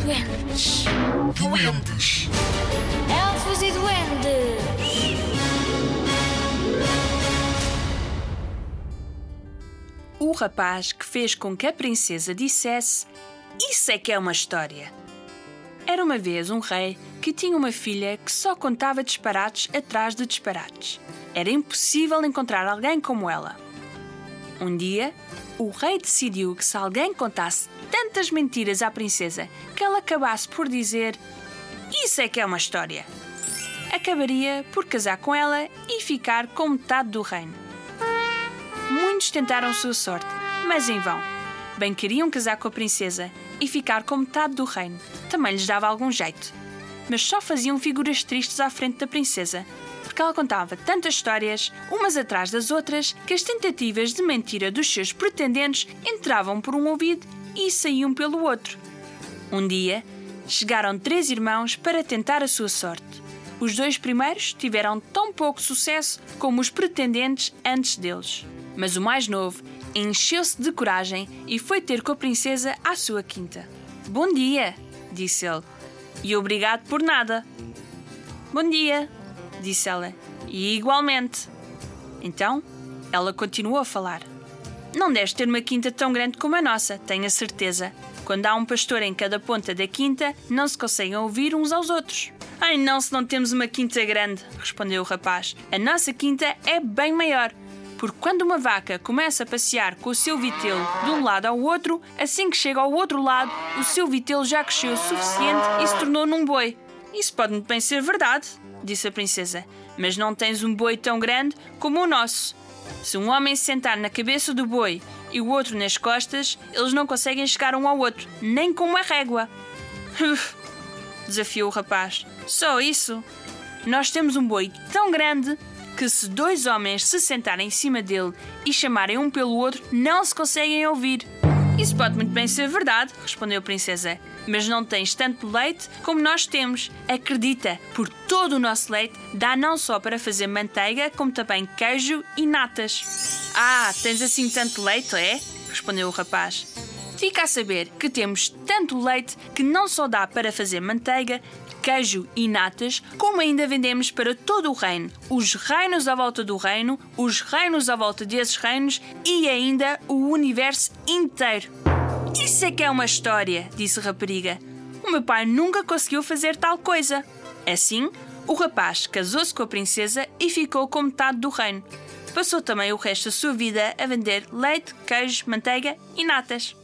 duendes. Duendes. Elfos e duendes. O rapaz que fez com que a princesa dissesse: Isso é que é uma história. Era uma vez um rei que tinha uma filha que só contava disparates atrás de disparates. Era impossível encontrar alguém como ela. Um dia, o rei decidiu que se alguém contasse tantas mentiras à princesa que ela acabasse por dizer: Isso é que é uma história. Acabaria por casar com ela e ficar com metade do reino. Muitos tentaram sua sorte, mas em vão. Bem queriam casar com a princesa e ficar com metade do reino. Também lhes dava algum jeito. Mas só faziam figuras tristes à frente da princesa, ela contava tantas histórias, umas atrás das outras, que as tentativas de mentira dos seus pretendentes entravam por um ouvido e saíam pelo outro. Um dia, chegaram três irmãos para tentar a sua sorte. Os dois primeiros tiveram tão pouco sucesso como os pretendentes antes deles. Mas o mais novo encheu-se de coragem e foi ter com a princesa à sua quinta. Bom dia, disse ele. E obrigado por nada. Bom dia, disse ela. E igualmente. Então, ela continuou a falar. Não deves ter uma quinta tão grande como a nossa, tenho a certeza. Quando há um pastor em cada ponta da quinta, não se conseguem ouvir uns aos outros. Ai não, se não temos uma quinta grande, respondeu o rapaz. A nossa quinta é bem maior. Porque quando uma vaca começa a passear com o seu vitelo de um lado ao outro, assim que chega ao outro lado, o seu vitelo já cresceu o suficiente e se tornou num boi. Isso pode muito bem ser verdade, disse a princesa, mas não tens um boi tão grande como o nosso. Se um homem se sentar na cabeça do boi e o outro nas costas, eles não conseguem chegar um ao outro, nem com uma régua. desafiou o rapaz. Só isso? Nós temos um boi tão grande que se dois homens se sentarem em cima dele e chamarem um pelo outro, não se conseguem ouvir. Isso pode muito bem ser verdade, respondeu a princesa. Mas não tens tanto leite como nós temos. Acredita, por todo o nosso leite dá não só para fazer manteiga, como também queijo e natas. Ah, tens assim tanto leite, é? respondeu o rapaz. Fica a saber que temos tanto leite que não só dá para fazer manteiga, queijo e natas, como ainda vendemos para todo o reino, os reinos à volta do reino, os reinos à volta desses reinos e ainda o universo inteiro. Isso é que é uma história, disse a rapariga. O meu pai nunca conseguiu fazer tal coisa. Assim, o rapaz casou-se com a princesa e ficou com metade do reino. Passou também o resto da sua vida a vender leite, queijo, manteiga e natas.